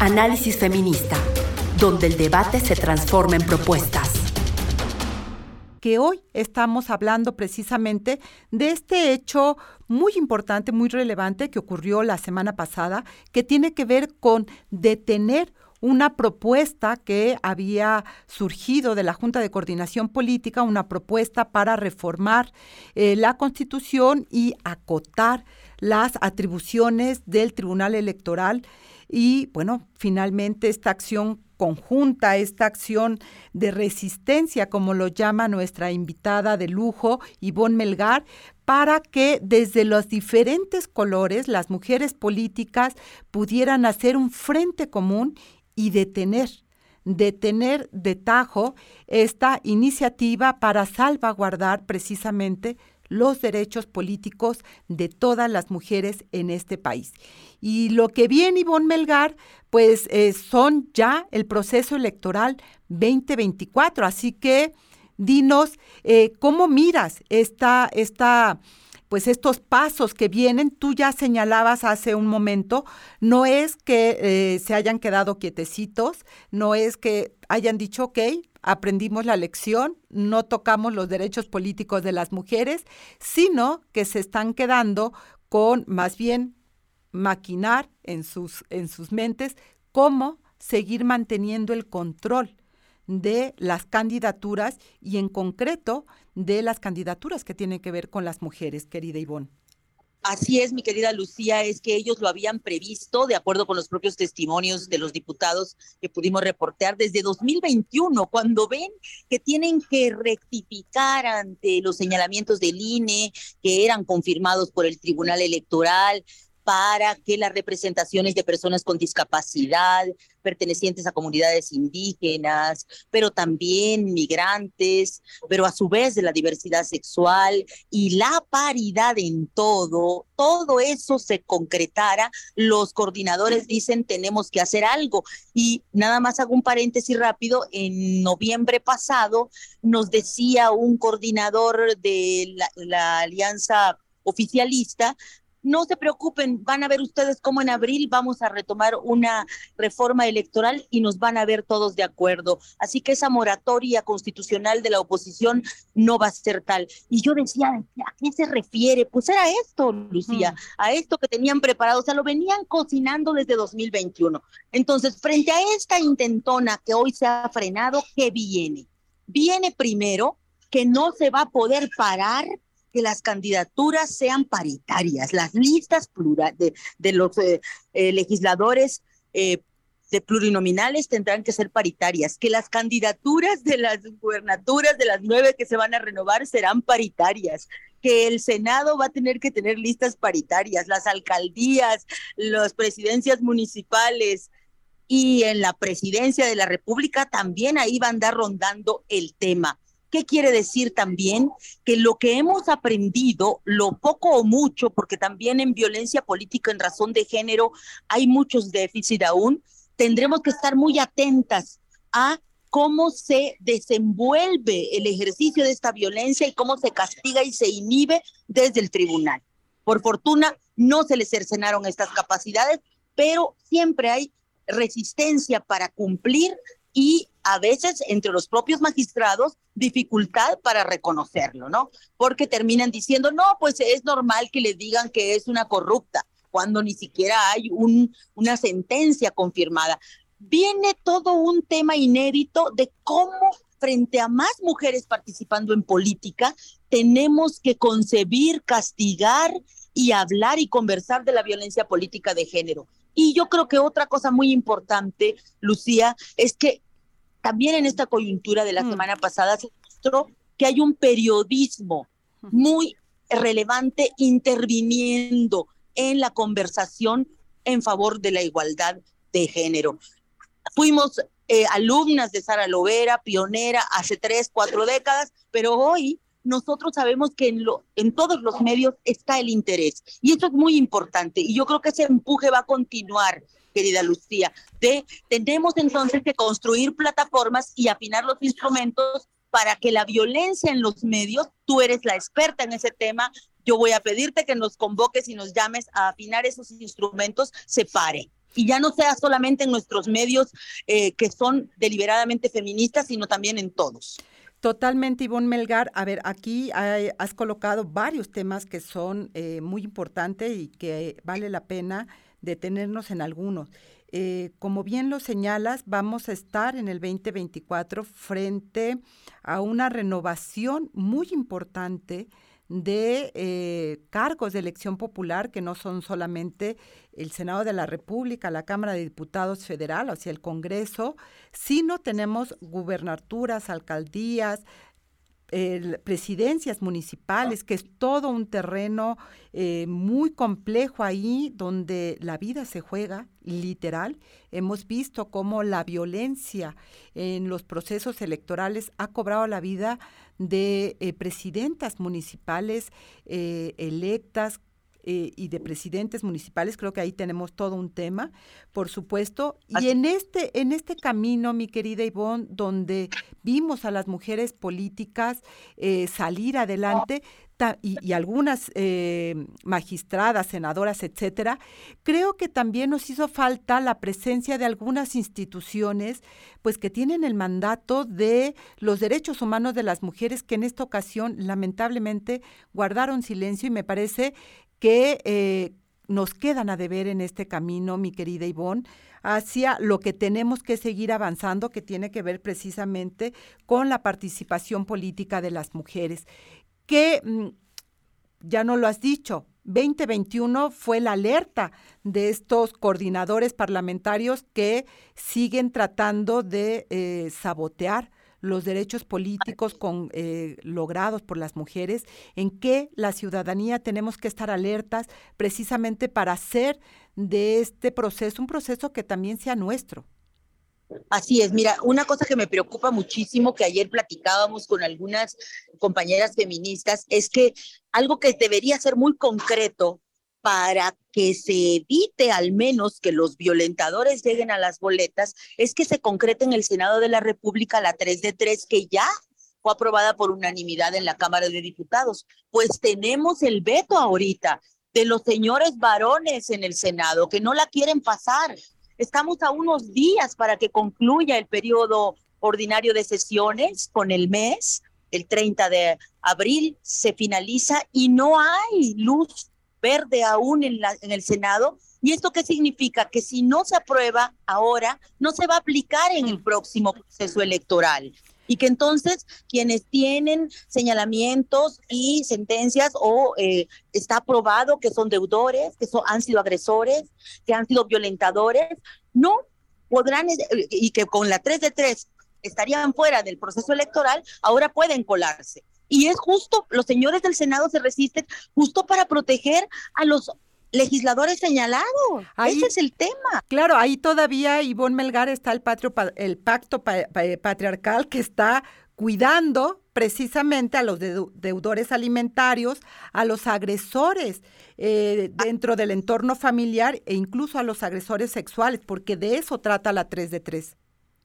Análisis feminista, donde el debate se transforma en propuestas. Que hoy estamos hablando precisamente de este hecho muy importante, muy relevante que ocurrió la semana pasada, que tiene que ver con detener una propuesta que había surgido de la Junta de Coordinación Política, una propuesta para reformar eh, la Constitución y acotar las atribuciones del Tribunal Electoral y bueno, finalmente esta acción conjunta, esta acción de resistencia, como lo llama nuestra invitada de lujo, Ivonne Melgar, para que desde los diferentes colores las mujeres políticas pudieran hacer un frente común y detener, detener de tajo esta iniciativa para salvaguardar precisamente los derechos políticos de todas las mujeres en este país. Y lo que viene Ivonne Melgar, pues eh, son ya el proceso electoral 2024. Así que dinos eh, cómo miras esta, esta pues estos pasos que vienen, tú ya señalabas hace un momento, no es que eh, se hayan quedado quietecitos, no es que hayan dicho, ok, aprendimos la lección, no tocamos los derechos políticos de las mujeres, sino que se están quedando con más bien maquinar en sus, en sus mentes cómo seguir manteniendo el control de las candidaturas y en concreto de las candidaturas que tienen que ver con las mujeres, querida Ivonne. Así es, mi querida Lucía, es que ellos lo habían previsto de acuerdo con los propios testimonios de los diputados que pudimos reportear desde 2021, cuando ven que tienen que rectificar ante los señalamientos del INE que eran confirmados por el Tribunal Electoral, para que las representaciones de personas con discapacidad, pertenecientes a comunidades indígenas, pero también migrantes, pero a su vez de la diversidad sexual y la paridad en todo, todo eso se concretara, los coordinadores dicen tenemos que hacer algo. Y nada más hago un paréntesis rápido, en noviembre pasado nos decía un coordinador de la, la alianza oficialista no se preocupen, van a ver ustedes cómo en abril vamos a retomar una reforma electoral y nos van a ver todos de acuerdo. Así que esa moratoria constitucional de la oposición no va a ser tal. Y yo decía, ¿a qué se refiere? Pues era esto, Lucía, a esto que tenían preparado, o sea, lo venían cocinando desde 2021. Entonces, frente a esta intentona que hoy se ha frenado, ¿qué viene? Viene primero que no se va a poder parar que las candidaturas sean paritarias, las listas plural de, los eh, eh, legisladores eh, de plurinominales tendrán que ser paritarias, que las candidaturas de las gubernaturas de las nueve que se van a renovar serán paritarias, que el Senado va a tener que tener listas paritarias, las alcaldías, las presidencias municipales, y en la presidencia de la República también ahí va a andar rondando el tema. ¿Qué quiere decir también? Que lo que hemos aprendido, lo poco o mucho, porque también en violencia política en razón de género hay muchos déficits aún, tendremos que estar muy atentas a cómo se desenvuelve el ejercicio de esta violencia y cómo se castiga y se inhibe desde el tribunal. Por fortuna, no se les cercenaron estas capacidades, pero siempre hay resistencia para cumplir y a veces entre los propios magistrados dificultad para reconocerlo, ¿no? Porque terminan diciendo, no, pues es normal que le digan que es una corrupta, cuando ni siquiera hay un, una sentencia confirmada. Viene todo un tema inédito de cómo frente a más mujeres participando en política, tenemos que concebir, castigar y hablar y conversar de la violencia política de género. Y yo creo que otra cosa muy importante, Lucía, es que también en esta coyuntura de la mm. semana pasada se mostró que hay un periodismo muy relevante interviniendo en la conversación en favor de la igualdad de género. Fuimos eh, alumnas de Sara Lovera, pionera hace tres, cuatro décadas, pero hoy nosotros sabemos que en, lo, en todos los medios está el interés y eso es muy importante y yo creo que ese empuje va a continuar querida Lucía, de tenemos entonces que construir plataformas y afinar los instrumentos para que la violencia en los medios, tú eres la experta en ese tema, yo voy a pedirte que nos convoques y nos llames a afinar esos instrumentos, se pare. y ya no sea solamente en nuestros medios eh, que son deliberadamente feministas, sino también en todos. Totalmente, Ivonne Melgar. A ver, aquí has colocado varios temas que son eh, muy importantes y que vale la pena detenernos en algunos. Eh, como bien lo señalas, vamos a estar en el 2024 frente a una renovación muy importante de eh, cargos de elección popular que no son solamente el Senado de la República, la Cámara de Diputados Federal, o sea, el Congreso, sino tenemos gubernaturas, alcaldías, presidencias municipales, que es todo un terreno eh, muy complejo ahí donde la vida se juega, literal. Hemos visto cómo la violencia en los procesos electorales ha cobrado la vida de eh, presidentas municipales eh, electas eh, y de presidentes municipales, creo que ahí tenemos todo un tema, por supuesto. Y en este, en este camino, mi querida Ivonne, donde vimos a las mujeres políticas eh, salir adelante, y, algunas eh, magistradas, senadoras, etcétera, creo que también nos hizo falta la presencia de algunas instituciones, pues que tienen el mandato de los derechos humanos de las mujeres, que en esta ocasión lamentablemente guardaron silencio y me parece que eh, nos quedan a deber en este camino, mi querida Ivonne, hacia lo que tenemos que seguir avanzando, que tiene que ver precisamente con la participación política de las mujeres. Que, mm, ya no lo has dicho, 2021 fue la alerta de estos coordinadores parlamentarios que siguen tratando de eh, sabotear los derechos políticos con, eh, logrados por las mujeres, en que la ciudadanía tenemos que estar alertas precisamente para hacer de este proceso un proceso que también sea nuestro. Así es, mira, una cosa que me preocupa muchísimo, que ayer platicábamos con algunas compañeras feministas, es que algo que debería ser muy concreto para que se evite al menos que los violentadores lleguen a las boletas, es que se concrete en el Senado de la República la 3 de 3 que ya fue aprobada por unanimidad en la Cámara de Diputados. Pues tenemos el veto ahorita de los señores varones en el Senado que no la quieren pasar. Estamos a unos días para que concluya el periodo ordinario de sesiones con el mes. El 30 de abril se finaliza y no hay luz verde aún en, la, en el Senado. ¿Y esto qué significa? Que si no se aprueba ahora, no se va a aplicar en el próximo proceso electoral. Y que entonces quienes tienen señalamientos y sentencias o eh, está aprobado que son deudores, que son, han sido agresores, que han sido violentadores, no podrán, eh, y que con la 3 de 3 estarían fuera del proceso electoral, ahora pueden colarse. Y es justo, los señores del Senado se resisten justo para proteger a los legisladores señalados. Ese es el tema. Claro, ahí todavía, Ivonne Melgar, está el, patrio, el pacto patriarcal que está cuidando precisamente a los deudores alimentarios, a los agresores eh, dentro del entorno familiar e incluso a los agresores sexuales, porque de eso trata la 3 de 3.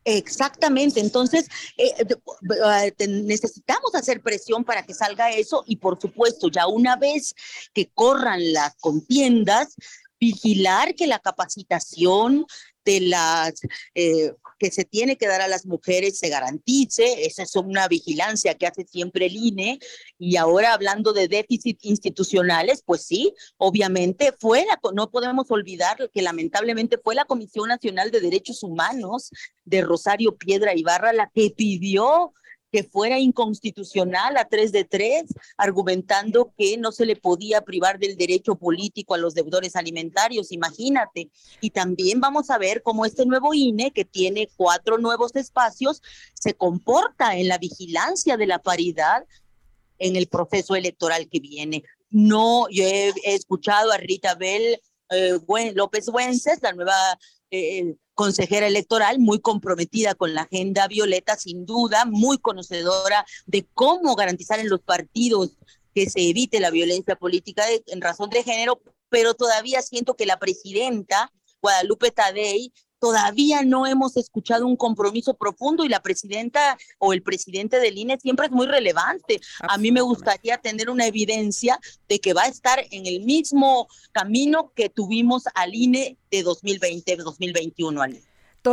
Exactamente, entonces eh, eh, necesitamos hacer presión para que salga eso y por supuesto ya una vez que corran las contiendas, vigilar que la capacitación de las eh, que se tiene que dar a las mujeres se garantice. Esa es una vigilancia que hace siempre el INE. Y ahora hablando de déficit institucionales, pues sí, obviamente fue la, no podemos olvidar que lamentablemente fue la Comisión Nacional de Derechos Humanos de Rosario Piedra Ibarra la que pidió que fuera inconstitucional a tres de tres, argumentando que no se le podía privar del derecho político a los deudores alimentarios, imagínate. Y también vamos a ver cómo este nuevo INE, que tiene cuatro nuevos espacios, se comporta en la vigilancia de la paridad en el proceso electoral que viene. No, yo he, escuchado a Rita Bell eh, López Wences, la nueva eh, consejera electoral, muy comprometida con la agenda violeta, sin duda, muy conocedora de cómo garantizar en los partidos que se evite la violencia política en razón de género, pero todavía siento que la presidenta Guadalupe Tadei todavía no hemos escuchado un compromiso profundo y la presidenta o el presidente del INE siempre es muy relevante. A mí me gustaría tener una evidencia de que va a estar en el mismo camino que tuvimos al INE de 2020-2021,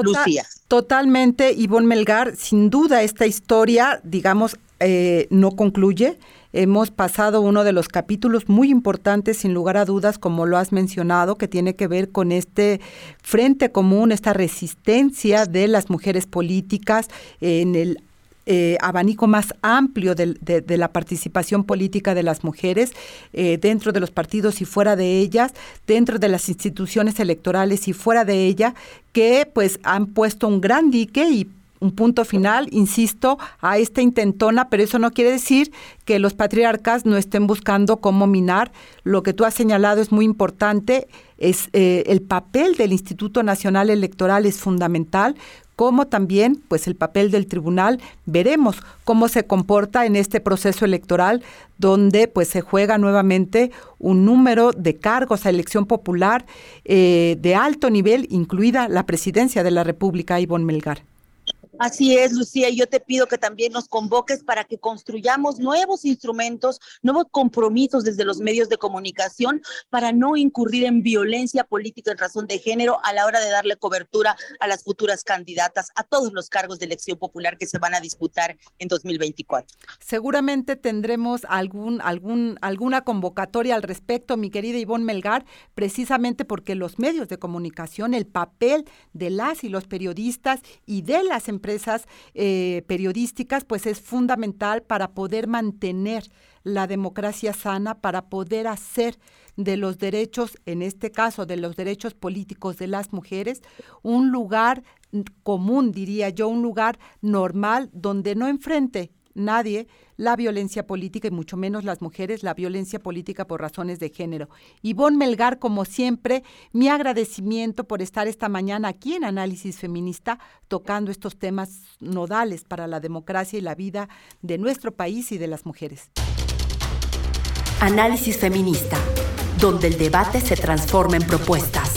Lucía. Totalmente, Ivonne Melgar, sin duda esta historia, digamos, eh, no concluye. Hemos pasado uno de los capítulos muy importantes, sin lugar a dudas, como lo has mencionado, que tiene que ver con este frente común, esta resistencia de las mujeres políticas en el eh, abanico más amplio de, la participación política de las mujeres eh, dentro de los partidos y fuera de ellas, dentro de las instituciones electorales y fuera de ella, que pues han puesto un gran dique y un punto final, insisto, a esta intentona, pero eso no quiere decir que los patriarcas no estén buscando cómo minar. Lo que tú has señalado es muy importante, es eh, el papel del Instituto Nacional Electoral es fundamental, como también pues el papel del tribunal. Veremos cómo se comporta en este proceso electoral donde pues se juega nuevamente un número de cargos a elección popular eh, de alto nivel, incluida la presidencia de la República, Ivonne Melgar. Así es, Lucía, y yo te pido que también nos convoques para que construyamos nuevos instrumentos, nuevos compromisos desde los medios de comunicación para no incurrir en violencia política en razón de género a la hora de darle cobertura a las futuras candidatas a todos los cargos de elección popular que se van a disputar en 2024. Seguramente tendremos algún, algún, alguna convocatoria al respecto, mi querida Ivonne Melgar, precisamente porque los medios de comunicación, el papel de las y los periodistas y de las empresas, empresas eh, periodísticas, pues es fundamental para poder mantener la democracia sana, para poder hacer de los derechos, en este caso de los derechos políticos de las mujeres, un lugar común, diría yo, un lugar normal donde no enfrente nadie la violencia política y mucho menos las mujeres, la violencia política por razones de género. Ivonne Melgar, como siempre, mi agradecimiento por estar esta mañana aquí en Análisis Feminista tocando estos temas nodales para la democracia y la vida de nuestro país y de las mujeres. Análisis Feminista, donde el debate se transforma en propuestas.